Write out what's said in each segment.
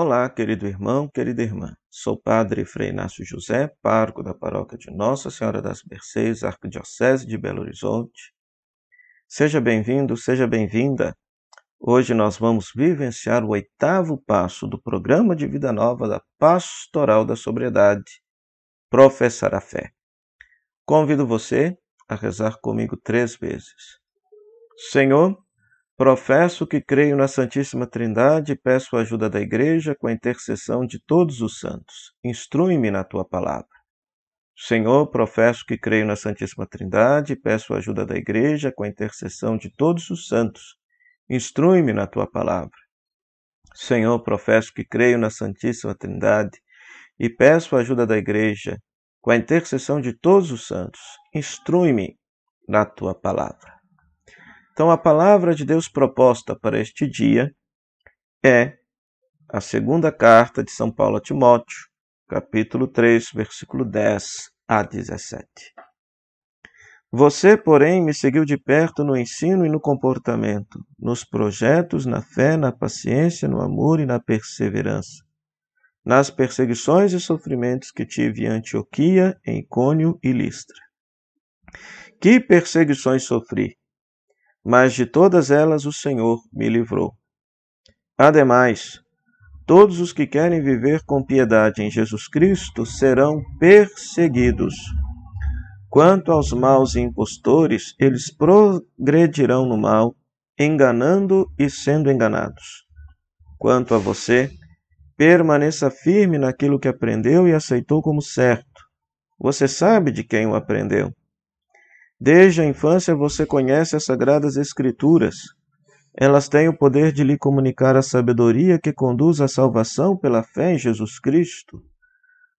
Olá, querido irmão, querida irmã. Sou Padre Frei Inácio José, pároco da paróquia de Nossa Senhora das Mercês, Arquidiocese de Belo Horizonte. Seja bem-vindo, seja bem-vinda. Hoje nós vamos vivenciar o oitavo passo do programa de vida nova da Pastoral da Sobriedade, Professar a Fé. Convido você a rezar comigo três vezes. Senhor, Professo que creio na Santíssima Trindade e peço a ajuda da Igreja com a intercessão de todos os santos. Instrui-me na tua palavra. Senhor, professo que creio na Santíssima Trindade e peço a ajuda da Igreja com a intercessão de todos os santos. Instrui-me na tua palavra. Senhor, professo que creio na Santíssima Trindade e peço a ajuda da Igreja com a intercessão de todos os santos. Instrui-me na tua palavra. Então, a palavra de Deus proposta para este dia é a segunda carta de São Paulo a Timóteo, capítulo 3, versículo 10 a 17. Você, porém, me seguiu de perto no ensino e no comportamento, nos projetos, na fé, na paciência, no amor e na perseverança, nas perseguições e sofrimentos que tive em Antioquia, em Cônio e Listra. Que perseguições sofri? Mas de todas elas o Senhor me livrou. Ademais, todos os que querem viver com piedade em Jesus Cristo serão perseguidos. Quanto aos maus e impostores, eles progredirão no mal, enganando e sendo enganados. Quanto a você, permaneça firme naquilo que aprendeu e aceitou como certo. Você sabe de quem o aprendeu Desde a infância você conhece as Sagradas Escrituras. Elas têm o poder de lhe comunicar a sabedoria que conduz à salvação pela fé em Jesus Cristo.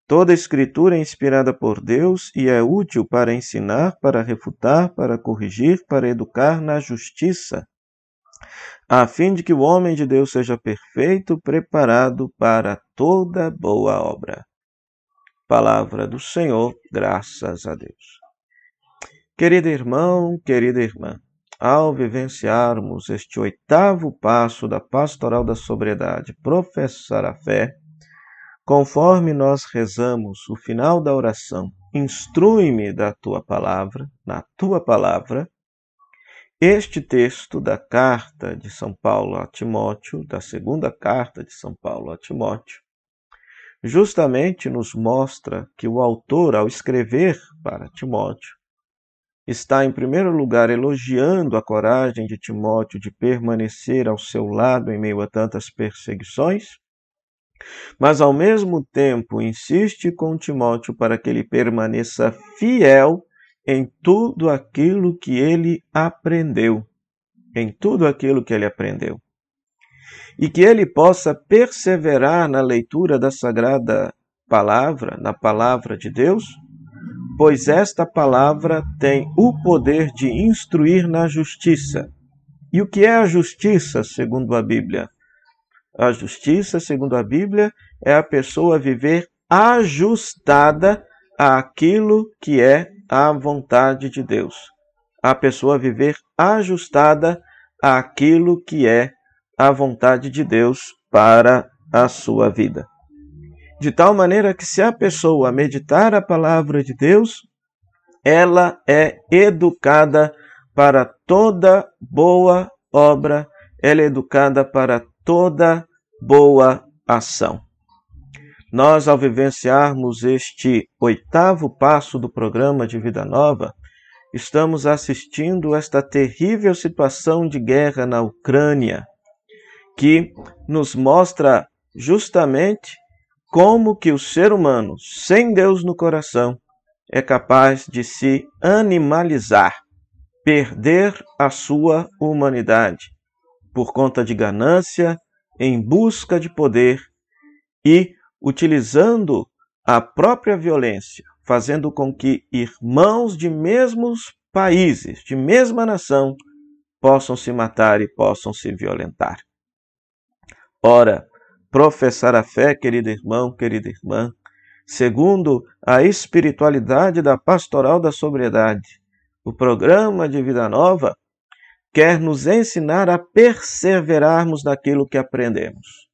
Toda Escritura é inspirada por Deus e é útil para ensinar, para refutar, para corrigir, para educar na justiça, a fim de que o homem de Deus seja perfeito, preparado para toda boa obra. Palavra do Senhor, graças a Deus. Querido irmão, querida irmã, ao vivenciarmos este oitavo passo da pastoral da sobriedade, professar a fé, conforme nós rezamos o final da oração, instrui-me da tua palavra, na tua palavra, este texto da carta de São Paulo a Timóteo, da segunda carta de São Paulo a Timóteo, justamente nos mostra que o autor, ao escrever para Timóteo, está, em primeiro lugar, elogiando a coragem de Timóteo de permanecer ao seu lado em meio a tantas perseguições, mas, ao mesmo tempo, insiste com Timóteo para que ele permaneça fiel em tudo aquilo que ele aprendeu. Em tudo aquilo que ele aprendeu. E que ele possa perseverar na leitura da Sagrada Palavra, na Palavra de Deus, pois esta palavra tem o poder de instruir na justiça. E o que é a justiça, segundo a Bíblia? A justiça, segundo a Bíblia, é a pessoa viver ajustada àquilo que é a vontade de Deus. A pessoa viver ajustada àquilo que é a vontade de Deus para a sua vida de tal maneira que, se a pessoa meditar a palavra de Deus, ela é educada para toda boa obra, ela é educada para toda boa ação. Nós, ao vivenciarmos este oitavo passo do programa de Vida Nova, estamos assistindo esta terrível situação de guerra na Ucrânia, que nos mostra justamente como que o ser humano, sem Deus no coração, é capaz de se animalizar, perder a sua humanidade por conta de ganância, em busca de poder e utilizando a própria violência, fazendo com que irmãos de mesmos países, de mesma nação, possam se matar e possam se violentar. Ora, professar a fé, querido irmão, querida irmã, segundo a espiritualidade da pastoral da sobriedade. O programa de vida nova quer nos ensinar a perseverarmos naquilo que aprendemos.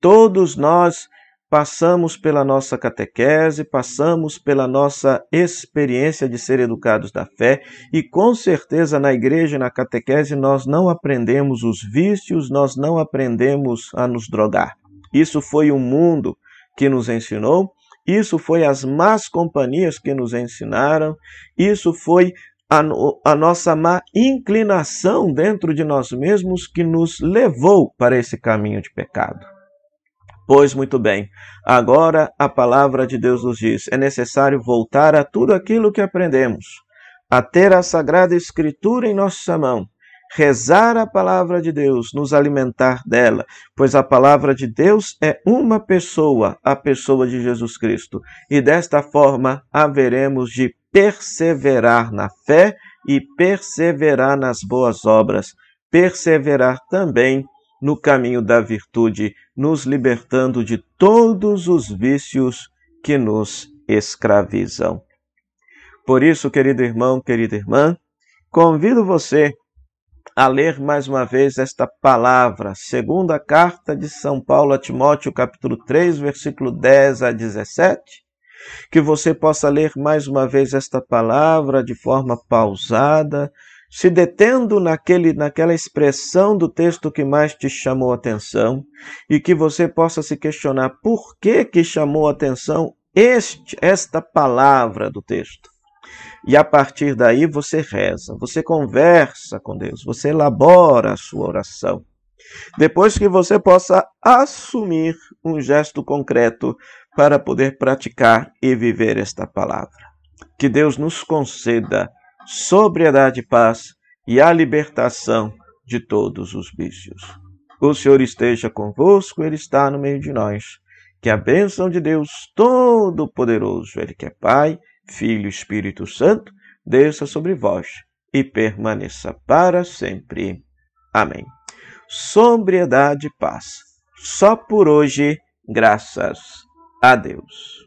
Todos nós passamos pela nossa catequese, passamos pela nossa experiência de ser educados da fé, e com certeza na igreja e na catequese nós não aprendemos os vícios, nós não aprendemos a nos drogar. Isso foi o mundo que nos ensinou, isso foi as más companhias que nos ensinaram, isso foi a, a, nossa má inclinação dentro de nós mesmos que nos levou para esse caminho de pecado. Pois muito bem, agora a palavra de Deus nos diz: é necessário voltar a tudo aquilo que aprendemos, a ter a Sagrada Escritura em nossa mão, rezar a palavra de Deus, nos alimentar dela, pois a palavra de Deus é uma pessoa, a pessoa de Jesus Cristo. E desta forma haveremos de perseverar na fé e perseverar nas boas obras, perseverar também no caminho da virtude, nos libertando de todos os vícios que nos escravizam. Por isso, querido irmão, querida irmã, convido você a ler mais uma vez esta palavra, segunda carta de São Paulo a Timóteo, capítulo 3, versículo 10 a 17, que você possa ler mais uma vez esta palavra de forma pausada, se detendo naquele, naquela expressão do texto que mais te chamou atenção e que você possa se questionar por que que chamou a atenção este, esta palavra do texto. E a partir daí você reza, você conversa com Deus, você elabora a sua oração. Depois que você possa assumir um gesto concreto para poder praticar e viver esta palavra. Que Deus nos conceda sobriedade e paz e a libertação de todos os vícios. O Senhor esteja convosco, Ele está no meio de nós. Que a bênção de Deus Todo-Poderoso, Ele que é Pai, Filho e Espírito Santo, desça sobre vós e permaneça para sempre. Amém. Sobriedade e paz. Só por hoje, graças a Deus.